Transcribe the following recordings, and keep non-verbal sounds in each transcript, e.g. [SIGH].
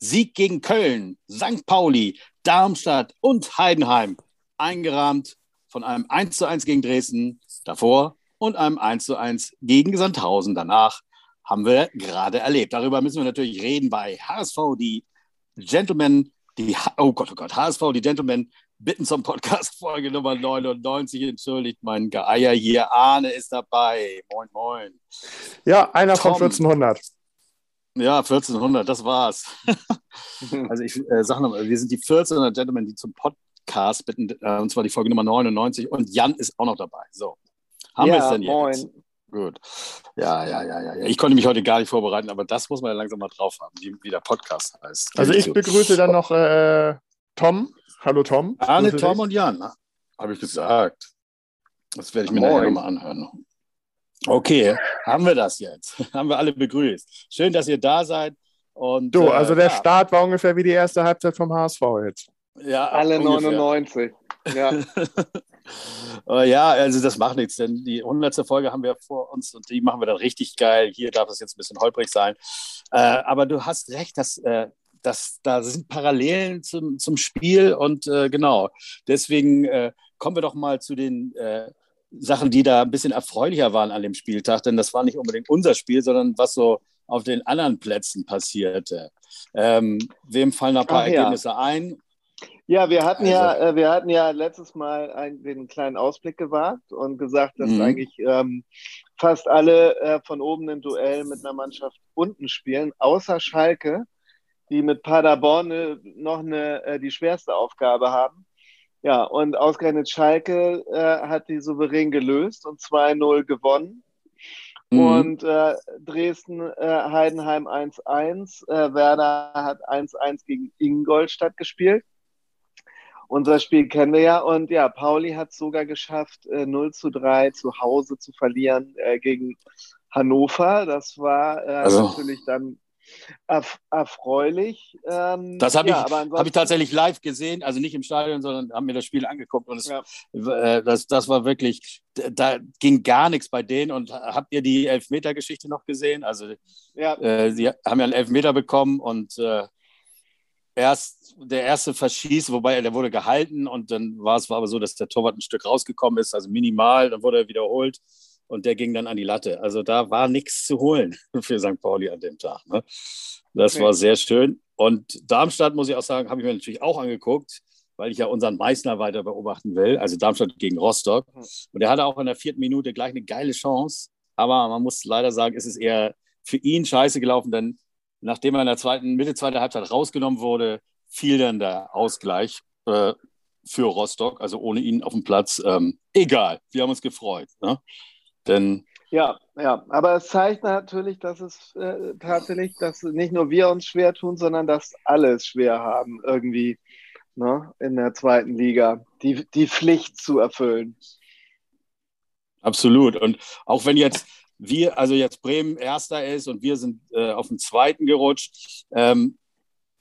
Sieg gegen Köln, St. Pauli, Darmstadt und Heidenheim. Eingerahmt von einem 1:1 gegen Dresden davor und einem 1:1 gegen Sandhausen danach haben wir gerade erlebt. Darüber müssen wir natürlich reden bei HSV, die Gentlemen, die, oh Gott, oh Gott, HSV, die Gentlemen bitten zum Podcast Folge Nummer 99. Entschuldigt mein Geier hier. Arne ist dabei. Moin, moin. Ja, einer Tom. von 1400. Ja, 1400, das war's. [LAUGHS] also ich äh, sage nochmal, wir sind die 1400 Gentlemen, die zum Podcast bitten, äh, und zwar die Folge Nummer 99 und Jan ist auch noch dabei. So, haben ja, wir es denn jetzt? Moin. Gut. Ja, ja, ja, ja. Ich konnte mich heute gar nicht vorbereiten, aber das muss man ja langsam mal drauf haben, wie, wie der Podcast heißt. Also ich begrüße dann noch äh, Tom. Hallo Tom. Arne, Tom dich. und Jan, habe ich gesagt. Das werde ich mir Moin. nachher nochmal anhören. Okay, haben wir das jetzt. [LAUGHS] haben wir alle begrüßt. Schön, dass ihr da seid. Und, du, also äh, der ja. Start war ungefähr wie die erste Halbzeit vom HSV jetzt. Ja, alle ungefähr. 99. Ja. [LAUGHS] ja, also das macht nichts, denn die 100. Folge haben wir vor uns und die machen wir dann richtig geil. Hier darf es jetzt ein bisschen holprig sein. Äh, aber du hast recht, dass, äh, dass da sind Parallelen zum, zum Spiel und äh, genau, deswegen äh, kommen wir doch mal zu den äh, Sachen, die da ein bisschen erfreulicher waren an dem Spieltag, denn das war nicht unbedingt unser Spiel, sondern was so auf den anderen Plätzen passierte. Ähm, wem fallen ein paar Ach, Ergebnisse ja. ein? Ja, wir hatten also, ja, äh, wir hatten ja letztes Mal einen, den kleinen Ausblick gewagt und gesagt, dass mhm. eigentlich ähm, fast alle äh, von oben im Duell mit einer Mannschaft unten spielen, außer Schalke, die mit Paderborn äh, noch eine, äh, die schwerste Aufgabe haben. Ja, und ausgerechnet Schalke äh, hat die souverän gelöst und 2-0 gewonnen. Mhm. Und äh, Dresden, äh, Heidenheim 1-1. Äh, Werder hat 1-1 gegen Ingolstadt gespielt. Unser Spiel kennen wir ja. Und ja, Pauli hat es sogar geschafft, äh, 0 zu 3 zu Hause zu verlieren äh, gegen Hannover. Das war äh, also. natürlich dann erfreulich. Ähm, das habe ja, ich, hab ich tatsächlich live gesehen, also nicht im Stadion, sondern haben mir das Spiel angeguckt und es, ja. äh, das, das war wirklich, da ging gar nichts bei denen. Und habt ihr die Elfmeter-Geschichte noch gesehen? Also, ja. äh, sie haben ja einen Elfmeter bekommen und äh, erst der erste verschießt, wobei der wurde gehalten und dann war es war aber so, dass der Torwart ein Stück rausgekommen ist, also minimal, dann wurde er wiederholt und der ging dann an die Latte. Also da war nichts zu holen [LAUGHS] für St. Pauli an dem Tag. Ne? Das okay. war sehr schön. Und Darmstadt, muss ich auch sagen, habe ich mir natürlich auch angeguckt, weil ich ja unseren Meißner weiter beobachten will. Also Darmstadt gegen Rostock. Mhm. Und er hatte auch in der vierten Minute gleich eine geile Chance. Aber man muss leider sagen, es ist eher für ihn scheiße gelaufen, denn nachdem er in der zweiten, Mitte zweiter Halbzeit rausgenommen wurde, fiel dann der Ausgleich äh, für Rostock, also ohne ihn auf dem Platz. Ähm, egal, wir haben uns gefreut. Ne? Denn ja, ja, aber es zeigt natürlich, dass es äh, tatsächlich, dass nicht nur wir uns schwer tun, sondern dass alle es schwer haben, irgendwie ne, in der zweiten Liga die, die Pflicht zu erfüllen. Absolut. Und auch wenn jetzt wir, also jetzt Bremen Erster ist und wir sind äh, auf dem Zweiten gerutscht, ähm,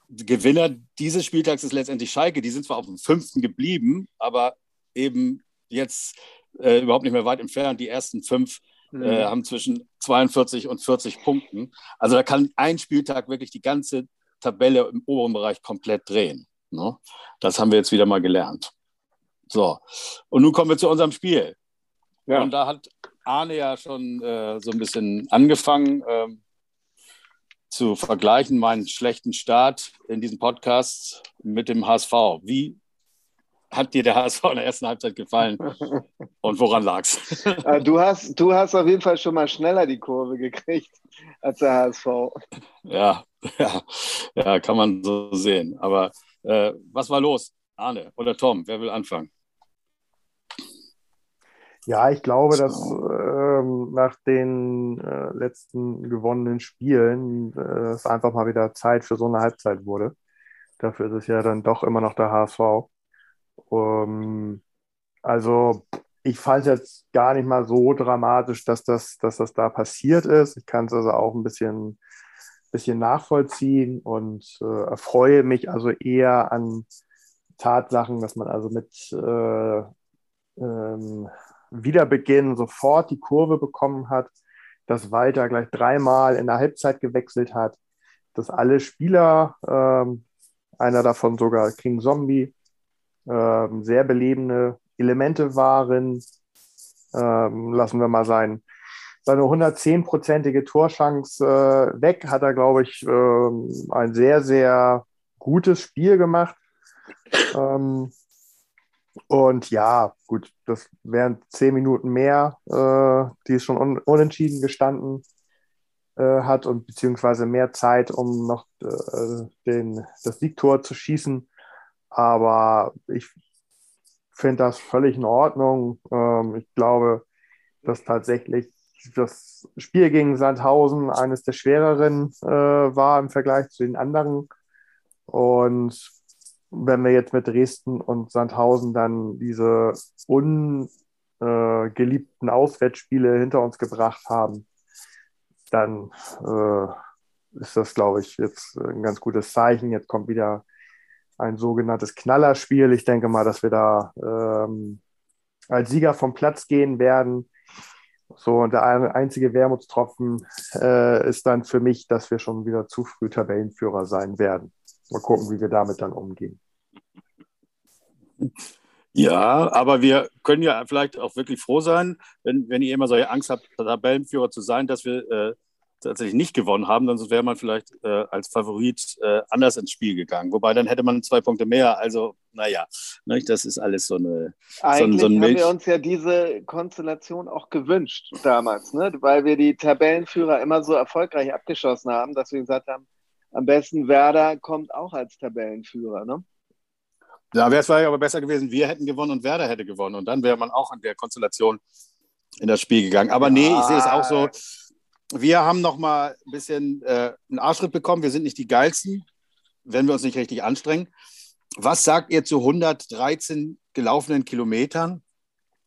Gewinner dieses Spieltags ist letztendlich Schalke. Die sind zwar auf dem Fünften geblieben, aber eben jetzt äh, überhaupt nicht mehr weit entfernt. Die ersten fünf mhm. äh, haben zwischen 42 und 40 Punkten. Also da kann ein Spieltag wirklich die ganze Tabelle im oberen Bereich komplett drehen. Ne? Das haben wir jetzt wieder mal gelernt. So, und nun kommen wir zu unserem Spiel. Ja. Und da hat Arne ja schon äh, so ein bisschen angefangen ähm, zu vergleichen, meinen schlechten Start in diesem Podcast mit dem HSV. Wie hat dir der HSV in der ersten Halbzeit gefallen [LAUGHS] und woran lag es? Äh, du hast, du hast auf jeden Fall schon mal schneller die Kurve gekriegt als der HSV. Ja, ja, ja kann man so sehen. Aber äh, was war los? Arne oder Tom, wer will anfangen? Ja, ich glaube, dass ähm, nach den äh, letzten gewonnenen Spielen äh, es einfach mal wieder Zeit für so eine Halbzeit wurde. Dafür ist es ja dann doch immer noch der HSV. Ähm, also ich fand es jetzt gar nicht mal so dramatisch, dass das, dass das da passiert ist. Ich kann es also auch ein bisschen, bisschen nachvollziehen und äh, erfreue mich also eher an Tatsachen, dass man also mit äh, ähm, Wiederbeginn sofort die Kurve bekommen hat, dass Walter gleich dreimal in der Halbzeit gewechselt hat, dass alle Spieler, ähm, einer davon sogar King Zombie, ähm, sehr belebende Elemente waren. Ähm, lassen wir mal sein, seine 110-prozentige Torschance äh, weg, hat er, glaube ich, äh, ein sehr, sehr gutes Spiel gemacht. Ähm, und ja, gut, das wären zehn Minuten mehr, äh, die es schon un unentschieden gestanden äh, hat und beziehungsweise mehr Zeit, um noch äh, den, das Siegtor zu schießen. Aber ich finde das völlig in Ordnung. Ähm, ich glaube, dass tatsächlich das Spiel gegen Sandhausen eines der schwereren äh, war im Vergleich zu den anderen. Und wenn wir jetzt mit Dresden und Sandhausen dann diese ungeliebten äh, Auswärtsspiele hinter uns gebracht haben, dann äh, ist das, glaube ich, jetzt ein ganz gutes Zeichen. Jetzt kommt wieder ein sogenanntes Knallerspiel. Ich denke mal, dass wir da ähm, als Sieger vom Platz gehen werden. So, und der einzige Wermutstropfen äh, ist dann für mich, dass wir schon wieder zu früh Tabellenführer sein werden. Mal gucken, wie wir damit dann umgehen. Ja, aber wir können ja vielleicht auch wirklich froh sein, wenn, wenn ihr immer solche Angst habt, Tabellenführer zu sein, dass wir äh, tatsächlich nicht gewonnen haben, dann wäre man vielleicht äh, als Favorit äh, anders ins Spiel gegangen. Wobei dann hätte man zwei Punkte mehr. Also, naja, ne, das ist alles so eine. Eigentlich so, so ein haben wir uns ja diese Konstellation auch gewünscht damals, ne? weil wir die Tabellenführer immer so erfolgreich abgeschossen haben, dass wir gesagt haben, am besten Werder kommt auch als Tabellenführer. Ne? Da wäre es aber besser gewesen, wir hätten gewonnen und Werder hätte gewonnen. Und dann wäre man auch in der Konstellation in das Spiel gegangen. Aber nee, ich sehe es auch so wir haben noch mal ein bisschen äh, einen Arschritt bekommen. Wir sind nicht die geilsten, wenn wir uns nicht richtig anstrengen. Was sagt ihr zu 113 gelaufenen Kilometern?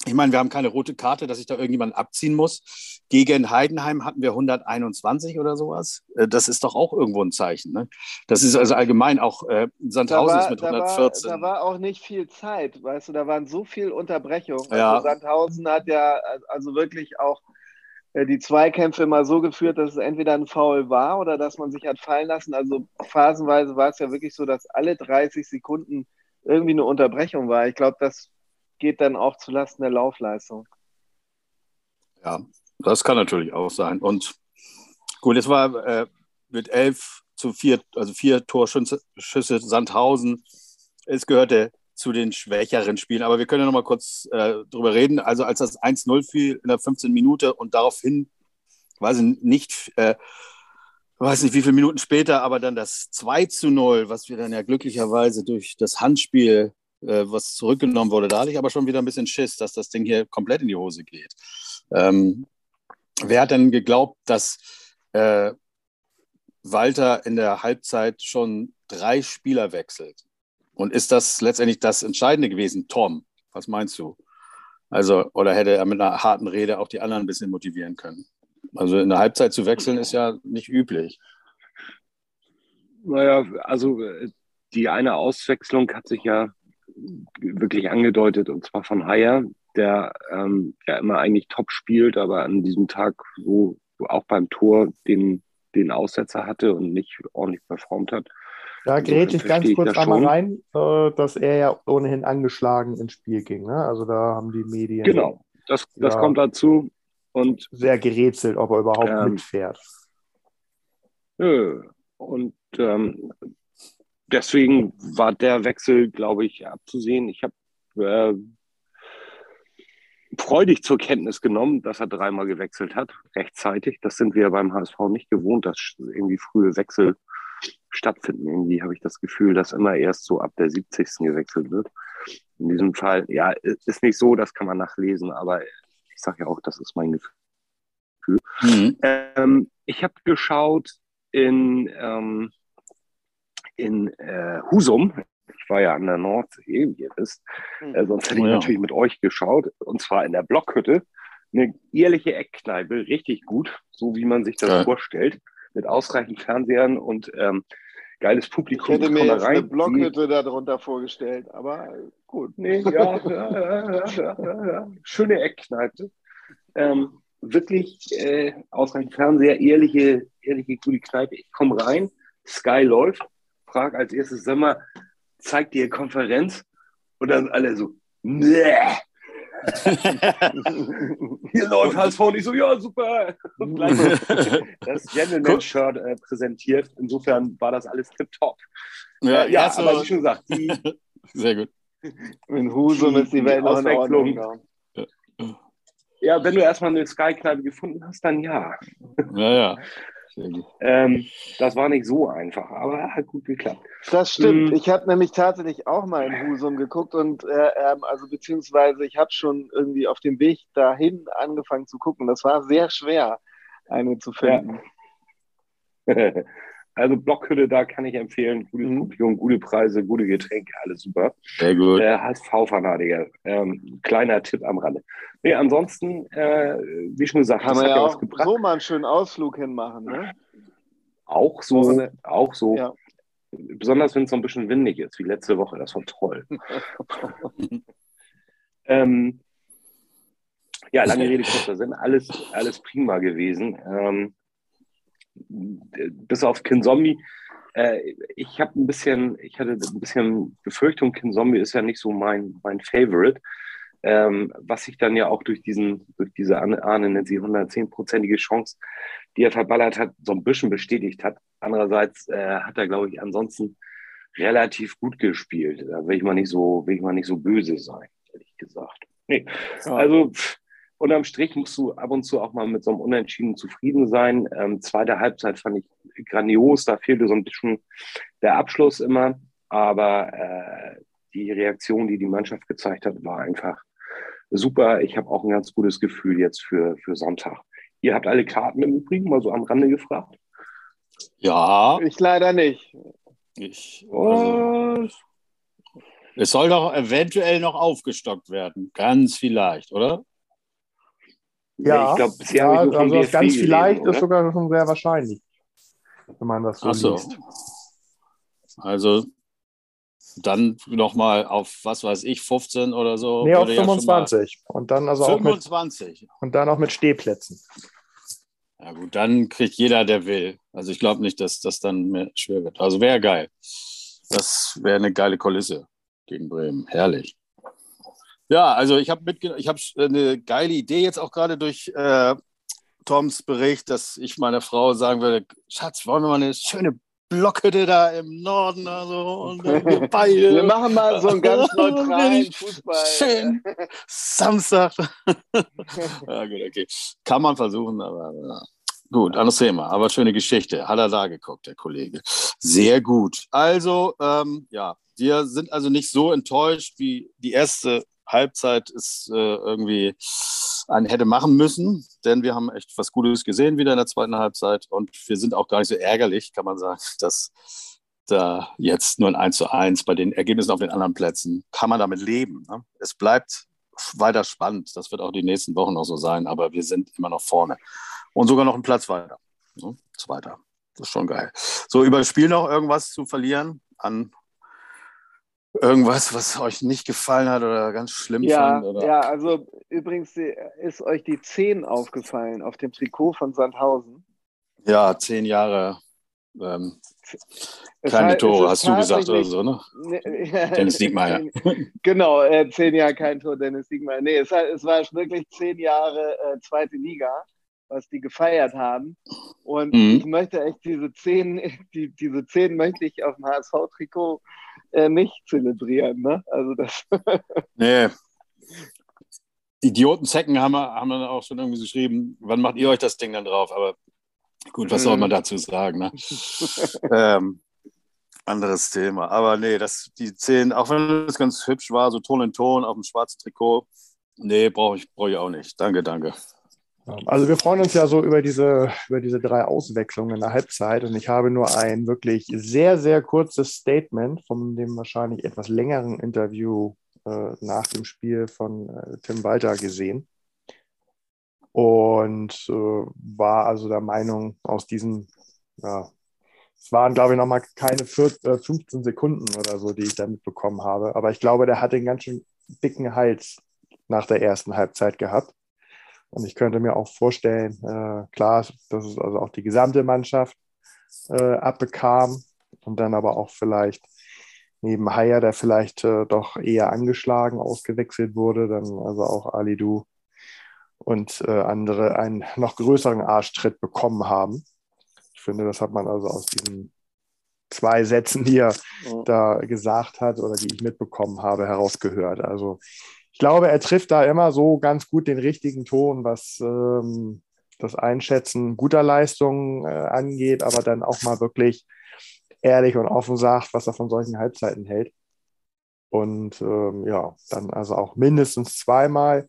Ich meine, wir haben keine rote Karte, dass ich da irgendjemanden abziehen muss. Gegen Heidenheim hatten wir 121 oder sowas. Äh, das ist doch auch irgendwo ein Zeichen. Ne? Das ist also allgemein auch äh, Sandhausen war, ist mit 114. Da war, da war, auch nicht viel Zeit, weißt du, da waren so viele Unterbrechungen. Ja. Also Sandhausen hat ja also wirklich auch die Zweikämpfe immer so geführt, dass es entweder ein Foul war oder dass man sich hat fallen lassen. Also phasenweise war es ja wirklich so, dass alle 30 Sekunden irgendwie eine Unterbrechung war. Ich glaube, das geht dann auch zulasten der Laufleistung. Ja, das kann natürlich auch sein. Und gut, es war äh, mit elf zu vier, also vier Torschüsse Sandhausen. Es gehörte zu den schwächeren Spielen. Aber wir können ja noch mal kurz äh, drüber reden. Also als das 1-0 fiel in der 15 Minute und daraufhin, weiß ich nicht, äh, weiß nicht wie viele Minuten später, aber dann das 2 0, was wir dann ja glücklicherweise durch das Handspiel, äh, was zurückgenommen wurde, da hatte ich aber schon wieder ein bisschen Schiss, dass das Ding hier komplett in die Hose geht. Ähm, wer hat denn geglaubt, dass äh, Walter in der Halbzeit schon drei Spieler wechselt? Und ist das letztendlich das Entscheidende gewesen, Tom? Was meinst du? Also, oder hätte er mit einer harten Rede auch die anderen ein bisschen motivieren können? Also in der Halbzeit zu wechseln ist ja nicht üblich. Naja, also die eine Auswechslung hat sich ja wirklich angedeutet, und zwar von Haier, der ähm, ja immer eigentlich top spielt, aber an diesem Tag so auch beim Tor den, den Aussetzer hatte und nicht ordentlich performt hat. Da gerät ich ganz kurz einmal rein, äh, dass er ja ohnehin angeschlagen ins Spiel ging. Ne? Also da haben die Medien. Genau, das, das ja kommt dazu. Und sehr gerätselt, ob er überhaupt ähm, mitfährt. Nö. Und ähm, deswegen war der Wechsel, glaube ich, abzusehen. Ich habe äh, freudig zur Kenntnis genommen, dass er dreimal gewechselt hat, rechtzeitig. Das sind wir beim HSV nicht gewohnt, dass irgendwie frühe Wechsel stattfinden. Irgendwie habe ich das Gefühl, dass immer erst so ab der 70. gewechselt wird. In diesem Fall, ja, ist nicht so, das kann man nachlesen, aber ich sage ja auch, das ist mein Gefühl. Mhm. Ähm, ich habe geschaut in, ähm, in äh, Husum. Ich war ja an der Nordsee, wie ihr wisst. Mhm. Äh, sonst hätte ich oh, ja. natürlich mit euch geschaut. Und zwar in der Blockhütte. Eine ehrliche Eckkneipe, richtig gut, so wie man sich das ja. vorstellt mit ausreichend Fernsehern und ähm, geiles Publikum. Ich hätte mir jetzt rein. eine Blockhütte darunter vorgestellt, aber gut. Nee, ja, ja, ja, ja, schöne Eckkneipe. Ähm, wirklich äh, ausreichend Fernseher, ehrliche, ehrliche, gute Kneipe. Ich komme rein, Sky läuft, frag als erstes, sag mal, zeigt dir Konferenz? Und dann alle so, nee. [LAUGHS] Hier läuft HSV nicht so, ja, super. Und [LAUGHS] gleich das Gentleman-Shirt äh, präsentiert. Insofern war das alles tipptopp. Ja, äh, ja so. aber wie schon gesagt, die. [LAUGHS] Sehr gut. In Husum ist die Welt noch in Ordnung. Ja, wenn du erstmal eine Sky-Kneipe gefunden hast, dann ja. Ja, ja. Ähm, das war nicht so einfach, aber hat gut geklappt. Das stimmt. Mhm. Ich habe nämlich tatsächlich auch mal in Husum geguckt und äh, ähm, also beziehungsweise ich habe schon irgendwie auf dem Weg dahin angefangen zu gucken. Das war sehr schwer, eine zu finden. Ja. [LAUGHS] Also Blockhütte, da kann ich empfehlen. Gute mhm. gute Preise, gute Getränke, alles super. Sehr gut. Äh, HSV-Fanatiker. Ähm, kleiner Tipp am Rande. Nee, ansonsten, äh, wie schon gesagt, kann man ja auch so mal einen schönen Ausflug hinmachen, ne? Auch so, so auch so. Ja. Besonders wenn es so ein bisschen windig ist, wie letzte Woche. Das war toll. [LAUGHS] ähm, ja, lange Rede, kurzer Sinn. Alles, alles prima gewesen. Ähm, bis auf Kin Zombie. Äh, ich habe ein bisschen, ich hatte ein bisschen Befürchtung, Kin Zombie ist ja nicht so mein, mein Favorite. Ähm, was sich dann ja auch durch diesen, durch diese Ahne nennt sie 110-prozentige Chance, die er verballert hat, so ein bisschen bestätigt hat. Andererseits äh, hat er, glaube ich, ansonsten relativ gut gespielt. Da will ich mal nicht so, will ich mal nicht so böse sein, ehrlich gesagt. Nee. Also pff, unterm Strich musst du ab und zu auch mal mit so einem Unentschieden zufrieden sein. Ähm, zweite Halbzeit fand ich grandios, da fehlte so ein bisschen der Abschluss immer, aber äh, die Reaktion, die die Mannschaft gezeigt hat, war einfach super. Ich habe auch ein ganz gutes Gefühl jetzt für, für Sonntag. Ihr habt alle Karten im Übrigen mal so am Rande gefragt? Ja. Ich leider nicht. Ich. Also, es soll doch eventuell noch aufgestockt werden. Ganz vielleicht, oder? Ja, ich glaube, bisher ja, ich also das ganz vielleicht gelesen, ist sogar schon sehr wahrscheinlich, wenn man das so, Ach so. liest. Also dann nochmal auf, was weiß ich, 15 oder so. Nee, auf 25. Ja und dann also 25. Auch mit, und dann auch mit Stehplätzen. Ja gut, dann kriegt jeder, der will. Also ich glaube nicht, dass das dann mehr schwer wird. Also wäre geil. Das wäre eine geile Kulisse gegen Bremen. Herrlich. Ja, also ich habe ich habe eine geile Idee jetzt auch gerade durch äh, Toms Bericht, dass ich meiner Frau sagen würde, Schatz, wollen wir mal eine schöne Blockhütte da im Norden also, und wir [LAUGHS] beide. Wir machen mal so einen [LAUGHS] ganz neutralen Fußball. Schön. Samstag. [LAUGHS] ja, gut, okay. Kann man versuchen, aber ja. gut, anderes Thema. Aber schöne Geschichte. Hat er da geguckt, der Kollege. Sehr gut. Also, ähm, ja, wir sind also nicht so enttäuscht wie die erste Halbzeit es äh, irgendwie einen hätte machen müssen, denn wir haben echt was Gutes gesehen wieder in der zweiten Halbzeit und wir sind auch gar nicht so ärgerlich, kann man sagen, [LAUGHS] dass da jetzt nur ein 1 zu 1 bei den Ergebnissen auf den anderen Plätzen kann man damit leben. Ne? Es bleibt weiter spannend, das wird auch die nächsten Wochen noch so sein, aber wir sind immer noch vorne und sogar noch einen Platz weiter. Ne? Zweiter. Das ist schon geil. So, über das Spiel noch irgendwas zu verlieren an irgendwas, was euch nicht gefallen hat oder ganz schlimm ja, fand? Oder? Ja, also übrigens ist euch die 10 aufgefallen auf dem Trikot von Sandhausen. Ja, zehn Jahre ähm, keine Tore, hast du gesagt oder so, ne? [LAUGHS] Dennis Diekmeyer. [LAUGHS] genau, äh, zehn Jahre kein Tor, Dennis Diekmeyer. Nee, es, es war wirklich zehn Jahre äh, zweite Liga, was die gefeiert haben. Und mhm. ich möchte echt diese zehn, [LAUGHS] die, diese zehn möchte ich auf dem HSV-Trikot äh, nicht zelebrieren. Ne? Also das [LAUGHS] nee. Idiotenzecken haben wir, haben wir auch schon irgendwie geschrieben, wann macht ihr euch das Ding dann drauf? Aber gut, was soll man mhm. dazu sagen? Ne? [LAUGHS] ähm, anderes Thema. Aber nee, das, die zehn, auch wenn es ganz hübsch war, so Ton in Ton auf dem schwarzen Trikot, nee, brauche ich, brauch ich auch nicht. Danke, danke. Also wir freuen uns ja so über diese, über diese drei Auswechslungen in der Halbzeit. Und ich habe nur ein wirklich sehr, sehr kurzes Statement von dem wahrscheinlich etwas längeren Interview äh, nach dem Spiel von äh, Tim Walter gesehen. Und äh, war also der Meinung aus diesen, ja, es waren glaube ich nochmal keine 14, 15 äh, Sekunden oder so, die ich da mitbekommen habe, aber ich glaube, der hat den ganz schön dicken Hals nach der ersten Halbzeit gehabt. Und ich könnte mir auch vorstellen, äh, klar, das ist also auch die gesamte Mannschaft, äh, abbekam und dann aber auch vielleicht neben Haya, der vielleicht äh, doch eher angeschlagen ausgewechselt wurde, dann also auch Alidu und äh, andere einen noch größeren Arschtritt bekommen haben. Ich finde, das hat man also aus diesen zwei Sätzen, die er ja. da gesagt hat oder die ich mitbekommen habe, herausgehört. Also glaube, er trifft da immer so ganz gut den richtigen Ton, was ähm, das Einschätzen guter Leistungen äh, angeht, aber dann auch mal wirklich ehrlich und offen sagt, was er von solchen Halbzeiten hält. Und ähm, ja, dann also auch mindestens zweimal.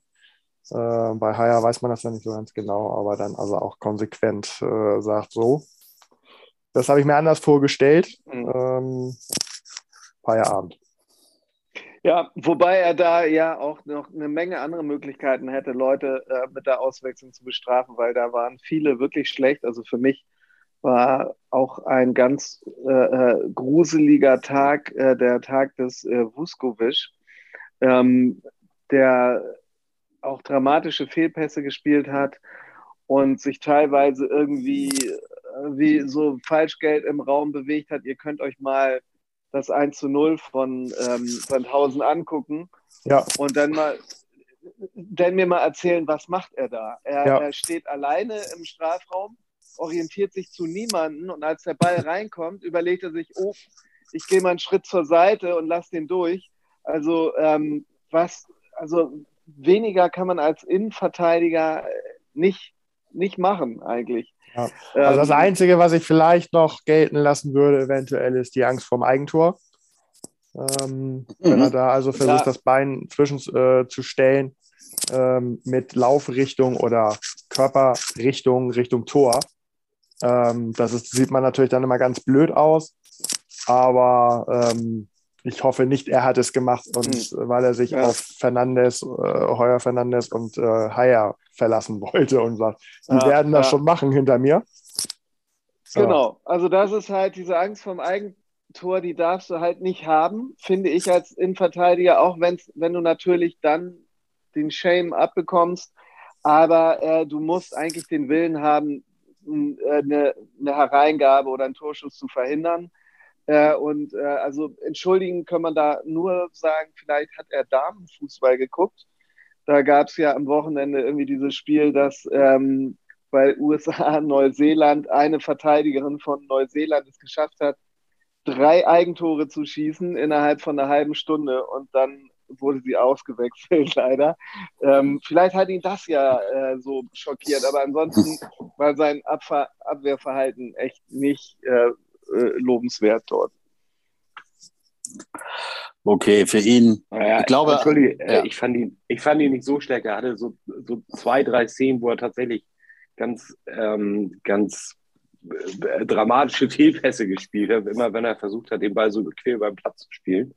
Äh, bei Haya weiß man das ja nicht so ganz genau, aber dann also auch konsequent äh, sagt so. Das habe ich mir anders vorgestellt. Mhm. Ähm, Feierabend. Ja, wobei er da ja auch noch eine Menge andere Möglichkeiten hätte, Leute äh, mit der Auswechslung zu bestrafen, weil da waren viele wirklich schlecht. Also für mich war auch ein ganz äh, äh, gruseliger Tag, äh, der Tag des äh, Vuskovic, ähm, der auch dramatische Fehlpässe gespielt hat und sich teilweise irgendwie äh, wie so Falschgeld im Raum bewegt hat. Ihr könnt euch mal das 1 zu 0 von ähm, Sandhausen angucken ja. und dann mal dann mir mal erzählen, was macht er da? Er, ja. er steht alleine im Strafraum, orientiert sich zu niemanden und als der Ball reinkommt, überlegt er sich, oh, ich gehe mal einen Schritt zur Seite und lasse den durch. Also ähm, was, also weniger kann man als Innenverteidiger nicht, nicht machen eigentlich. Ja. Also das Einzige, was ich vielleicht noch gelten lassen würde, eventuell ist die Angst vorm Eigentor. Ähm, mhm. Wenn er da also versucht, ja. das Bein zwischenzustellen äh, ähm, mit Laufrichtung oder Körperrichtung Richtung Tor. Ähm, das ist, sieht man natürlich dann immer ganz blöd aus. Aber ähm, ich hoffe nicht, er hat es gemacht und mhm. weil er sich ja. auf Fernandes, äh, Heuer Fernandes und äh, Haier verlassen wollte und sagt, die ja, werden das ja. schon machen hinter mir. Genau, also das ist halt diese Angst vom Eigentor, die darfst du halt nicht haben, finde ich als Innenverteidiger, auch wenn's, wenn du natürlich dann den Shame abbekommst, aber äh, du musst eigentlich den Willen haben, äh, eine, eine Hereingabe oder einen Torschuss zu verhindern. Äh, und äh, also entschuldigen kann man da nur sagen, vielleicht hat er Damenfußball geguckt. Da gab es ja am Wochenende irgendwie dieses Spiel, dass ähm, bei USA [LAUGHS] Neuseeland eine Verteidigerin von Neuseeland es geschafft hat, drei Eigentore zu schießen innerhalb von einer halben Stunde und dann wurde sie ausgewechselt, [LAUGHS] leider. Ähm, vielleicht hat ihn das ja äh, so schockiert, aber ansonsten war sein Abwehr Abwehrverhalten echt nicht äh, äh, lobenswert dort. Okay, für ihn. Ja, ich glaube, äh, ja. ich, fand ihn, ich fand ihn nicht so stark. Er hatte so, so zwei, drei Szenen, wo er tatsächlich ganz, ähm, ganz äh, dramatische Fehlpässe gespielt hat, immer wenn er versucht hat, den Ball so bequem beim Platz zu spielen.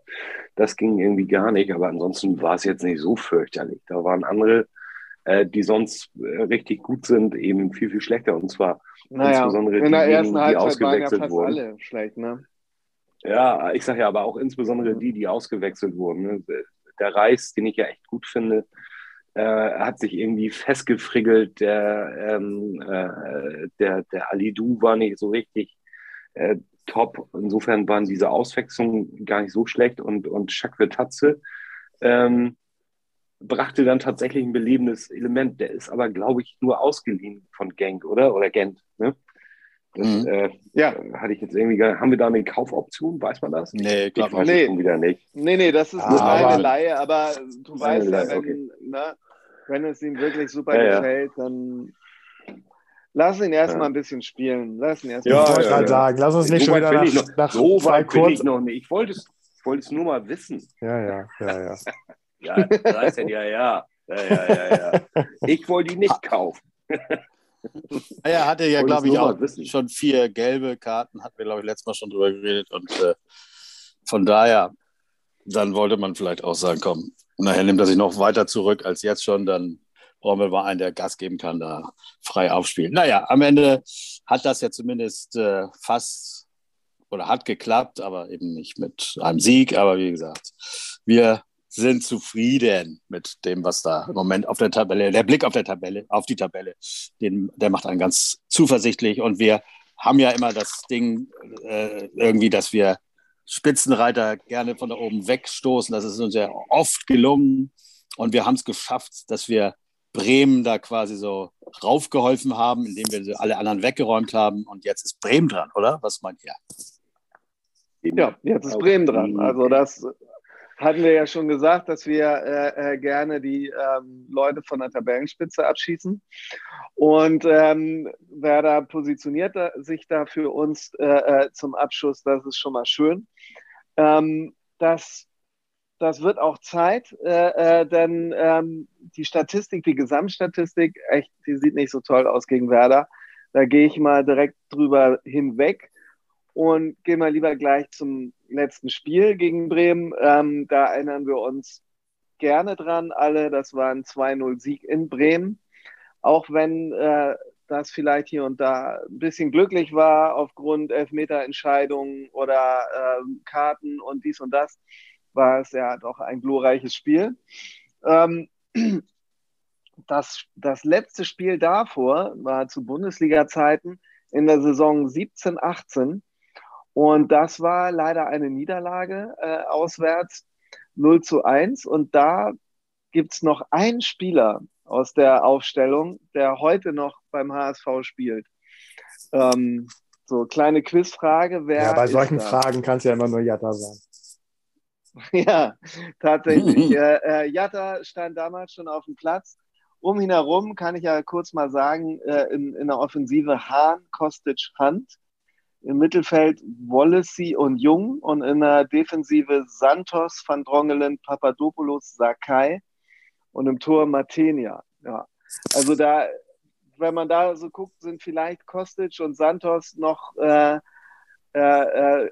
Das ging irgendwie gar nicht, aber ansonsten war es jetzt nicht so fürchterlich. Da waren andere, äh, die sonst äh, richtig gut sind, eben viel, viel schlechter. Und zwar naja, insbesondere in der ersten Halbzeit die ausgewechselt waren ja wurden. alle schlecht, ne? Ja, ich sage ja aber auch insbesondere die, die ausgewechselt wurden. Ne? Der Reis, den ich ja echt gut finde, äh, hat sich irgendwie festgefriggelt. Der, ähm, äh, der, der Alidu war nicht so richtig äh, top. Insofern waren diese Auswechslungen gar nicht so schlecht. Und, und Chakvetadze ähm, brachte dann tatsächlich ein belebendes Element. Der ist aber, glaube ich, nur ausgeliehen von Genk, oder? Oder Gent. Ne? Das, mhm. äh, ja. Hatte ich jetzt irgendwie, haben wir da eine Kaufoption? Weiß man das? Nee, glaube ich weiß nee. schon wieder nicht. Nee, nee, das ist ah, eine aber, Leihe, aber du weißt ja, wenn, okay. ne, wenn es ihm wirklich super ja, gefällt, dann lass ihn erstmal ja. ein bisschen spielen. Lass ihn erstmal. Ja, ich wollte gerade sagen, lass uns nicht schon wieder nach, noch, nach so weit kurz... ich noch nicht. Ich wollte es, wollte es nur mal wissen. Ja, ja, ja, ja. [LAUGHS] ja, das heißt ja, ja, ja. Ja, ja, ja. Ich wollte ihn nicht kaufen. Er hatte ja, glaube ich, auch schon vier gelbe Karten, hatten wir, glaube ich, letztes Mal schon drüber geredet. Und äh, von daher, dann wollte man vielleicht auch sagen, komm, nachher nimmt er sich noch weiter zurück als jetzt schon, dann brauchen wir mal einen, der Gas geben kann, da frei aufspielen. Naja, am Ende hat das ja zumindest äh, fast oder hat geklappt, aber eben nicht mit einem Sieg. Aber wie gesagt, wir sind zufrieden mit dem, was da im Moment auf der Tabelle, der Blick auf der Tabelle, auf die Tabelle, den, der macht einen ganz zuversichtlich und wir haben ja immer das Ding äh, irgendwie, dass wir Spitzenreiter gerne von da oben wegstoßen. Das ist uns ja oft gelungen. Und wir haben es geschafft, dass wir Bremen da quasi so raufgeholfen haben, indem wir alle anderen weggeräumt haben. Und jetzt ist Bremen dran, oder? Was meint ihr? Ja, jetzt ist Bremen dran. Also das hatten wir ja schon gesagt, dass wir äh, äh, gerne die ähm, Leute von der Tabellenspitze abschießen. Und ähm, Werder positioniert sich da für uns äh, äh, zum Abschuss. Das ist schon mal schön. Ähm, das, das wird auch Zeit, äh, äh, denn ähm, die Statistik, die Gesamtstatistik, echt, die sieht nicht so toll aus gegen Werder. Da gehe ich mal direkt drüber hinweg und gehen wir lieber gleich zum letzten Spiel gegen Bremen. Ähm, da erinnern wir uns gerne dran, alle. Das war ein 2-0-Sieg in Bremen. Auch wenn äh, das vielleicht hier und da ein bisschen glücklich war aufgrund Elfmeterentscheidungen oder äh, Karten und dies und das, war es ja doch ein glorreiches Spiel. Ähm, [CLEARS THROAT] das, das letzte Spiel davor war zu Bundesliga-Zeiten in der Saison 17, 18 und das war leider eine Niederlage äh, auswärts 0 zu 1. Und da gibt es noch einen Spieler aus der Aufstellung, der heute noch beim HSV spielt. Ähm, so, kleine Quizfrage. Wer ja, bei solchen Fragen kann es ja immer nur Jatta sein. [LAUGHS] ja, tatsächlich. äh, äh, Jatta stand damals schon auf dem Platz. Um ihn herum kann ich ja kurz mal sagen, äh, in, in der Offensive Hahn, Kostic, Hand. Im Mittelfeld Wallacey und Jung und in der Defensive Santos, Van Drongelen, Papadopoulos, Sakai und im Tor Matenia. Ja. Also da, wenn man da so guckt, sind vielleicht Kostic und Santos noch, äh, äh, äh,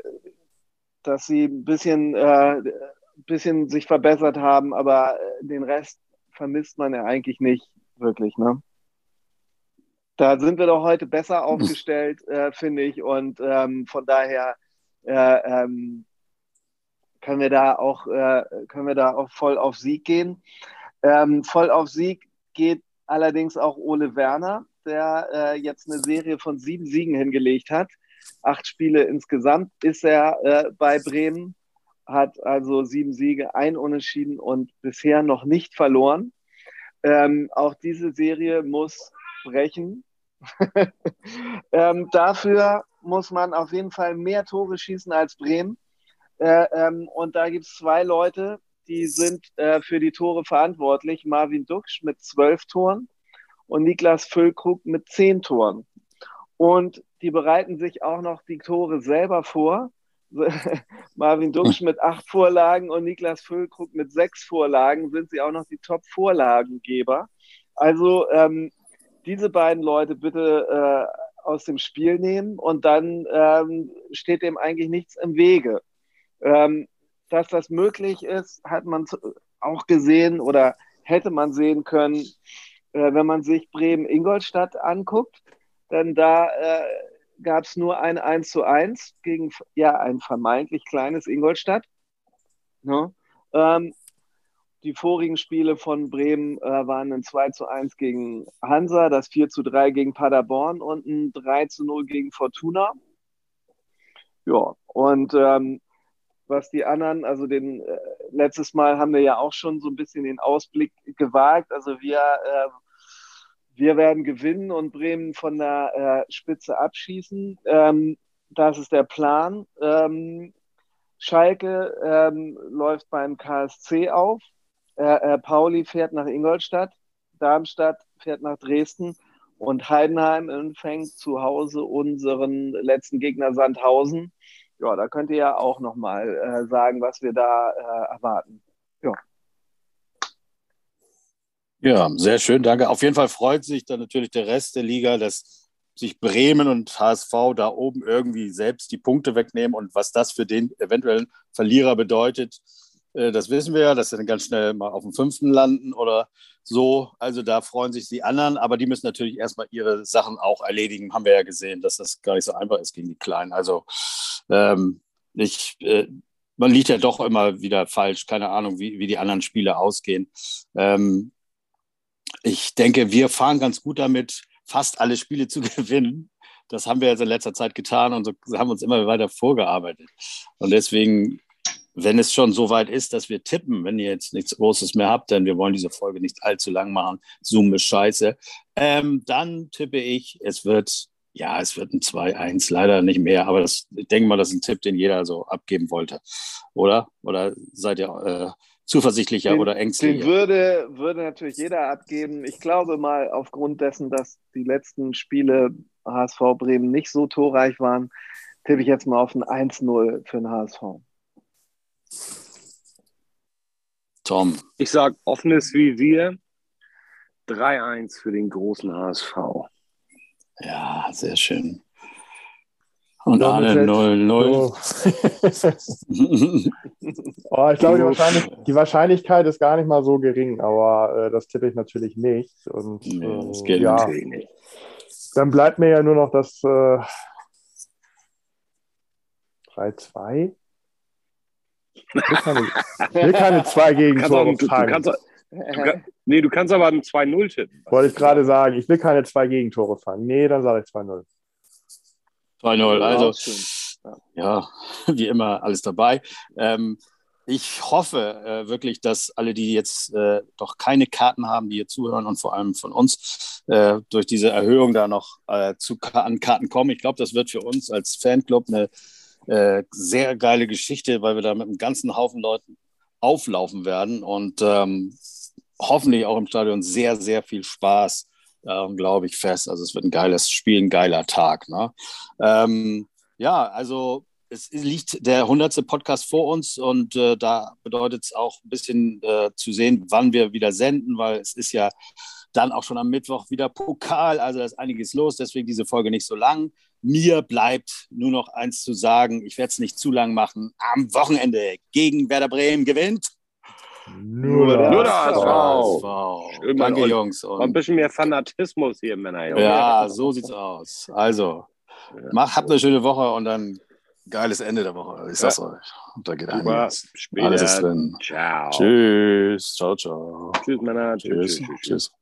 dass sie ein bisschen, äh, bisschen sich verbessert haben, aber den Rest vermisst man ja eigentlich nicht wirklich. Ne? Da sind wir doch heute besser aufgestellt, äh, finde ich. Und ähm, von daher äh, ähm, können wir da auch äh, können wir da auch voll auf Sieg gehen. Ähm, voll auf Sieg geht allerdings auch Ole Werner, der äh, jetzt eine Serie von sieben Siegen hingelegt hat. Acht Spiele insgesamt ist er äh, bei Bremen, hat also sieben Siege, ein Unentschieden und bisher noch nicht verloren. Ähm, auch diese Serie muss brechen. [LAUGHS] ähm, dafür muss man auf jeden Fall mehr Tore schießen als Bremen. Äh, ähm, und da gibt es zwei Leute, die sind äh, für die Tore verantwortlich. Marvin Duksch mit zwölf Toren und Niklas Füllkrug mit zehn Toren. Und die bereiten sich auch noch die Tore selber vor. [LAUGHS] Marvin Duksch mit acht Vorlagen und Niklas Füllkrug mit sechs Vorlagen sind sie auch noch die Top-Vorlagengeber. Also ähm, diese beiden Leute bitte äh, aus dem Spiel nehmen und dann ähm, steht dem eigentlich nichts im Wege. Ähm, dass das möglich ist, hat man auch gesehen oder hätte man sehen können, äh, wenn man sich Bremen-Ingolstadt anguckt. Denn da äh, gab es nur ein 1 zu 1 gegen ja, ein vermeintlich kleines Ingolstadt. Ne? Ähm, die vorigen Spiele von Bremen äh, waren ein 2 zu 1 gegen Hansa, das 4 zu 3 gegen Paderborn und ein 3 zu 0 gegen Fortuna. Ja, und ähm, was die anderen, also den äh, letztes Mal haben wir ja auch schon so ein bisschen den Ausblick gewagt. Also wir, äh, wir werden gewinnen und Bremen von der äh, Spitze abschießen. Ähm, das ist der Plan. Ähm, Schalke ähm, läuft beim KSC auf. Äh, äh, Pauli fährt nach Ingolstadt, Darmstadt fährt nach Dresden und Heidenheim empfängt zu Hause unseren letzten Gegner Sandhausen. Ja, da könnt ihr ja auch nochmal äh, sagen, was wir da äh, erwarten. Ja. Ja, sehr schön, danke. Auf jeden Fall freut sich dann natürlich der Rest der Liga, dass sich Bremen und HSV da oben irgendwie selbst die Punkte wegnehmen und was das für den eventuellen Verlierer bedeutet, das wissen wir ja, dass sie dann ganz schnell mal auf dem fünften landen oder so. Also da freuen sich die anderen, aber die müssen natürlich erstmal ihre Sachen auch erledigen. Haben wir ja gesehen, dass das gar nicht so einfach ist gegen die Kleinen. Also ähm, ich, äh, man liegt ja doch immer wieder falsch. Keine Ahnung, wie, wie die anderen Spiele ausgehen. Ähm, ich denke, wir fahren ganz gut damit, fast alle Spiele zu [LAUGHS] gewinnen. das haben wir jetzt in letzter Zeit getan und so haben uns immer weiter vorgearbeitet. Und deswegen, wenn es schon so weit ist, dass wir tippen, wenn ihr jetzt nichts Großes mehr habt, denn wir wollen diese Folge nicht allzu lang machen, Zoom ist scheiße, ähm, dann tippe ich, es wird, ja, es wird ein 2-1, leider nicht mehr, aber das, ich denke mal, das ist ein Tipp, den jeder so abgeben wollte, oder? Oder seid ihr... Äh, zuversichtlicher den, oder ängstlicher? Den würde, würde natürlich jeder abgeben. Ich glaube mal, aufgrund dessen, dass die letzten Spiele HSV Bremen nicht so torreich waren, tippe ich jetzt mal auf ein 1-0 für den HSV. Tom. Ich sage offenes Visier. 3-1 für den großen HSV. Ja, sehr schön. Und alle 0-0. [LAUGHS] oh, ich glaube, die, Wahrscheinlich die, Wahrscheinlichkeit ist gar nicht mal so gering, aber äh, das tippe ich natürlich nicht. Und, nee, das geht äh, ja, nicht. Dann bleibt mir ja nur noch das äh, 3-2. Ich [LAUGHS] will keine, zwei Gegentore fangen. Du, du nee, du kannst aber ein 2-0 tippen. Wollte ich gerade sagen. Ich will keine zwei Gegentore fangen. Nee, dann sage ich 2-0. 2-0. Also, ja, [LAUGHS] wie immer, alles dabei. Ähm, ich hoffe äh, wirklich, dass alle, die jetzt äh, doch keine Karten haben, die hier zuhören und vor allem von uns äh, durch diese Erhöhung da noch äh, zu, an Karten kommen. Ich glaube, das wird für uns als Fanclub eine äh, sehr geile Geschichte, weil wir da mit einem ganzen Haufen Leuten auflaufen werden und ähm, hoffentlich auch im Stadion sehr, sehr viel Spaß Darum glaube ich fest. Also es wird ein geiles Spiel, ein geiler Tag. Ne? Ähm, ja, also es liegt der 100. Podcast vor uns und äh, da bedeutet es auch ein bisschen äh, zu sehen, wann wir wieder senden, weil es ist ja dann auch schon am Mittwoch wieder Pokal, also da ist einiges los, deswegen diese Folge nicht so lang. Mir bleibt nur noch eins zu sagen, ich werde es nicht zu lang machen. Am Wochenende gegen Werder Bremen gewinnt nur, das, Nur das HSV. Danke, und, Jungs. Und ein bisschen mehr Fanatismus hier, Männer. Junge. Ja, so sieht's aus. Also, ja. mach, habt eine schöne Woche und dann geiles Ende der Woche. Ich sag's ja. euch. Und da geht einiges. Alles ist drin. Ciao. Tschüss. Ciao, ciao. Tschüss, Männer. tschüss. tschüss. tschüss. tschüss.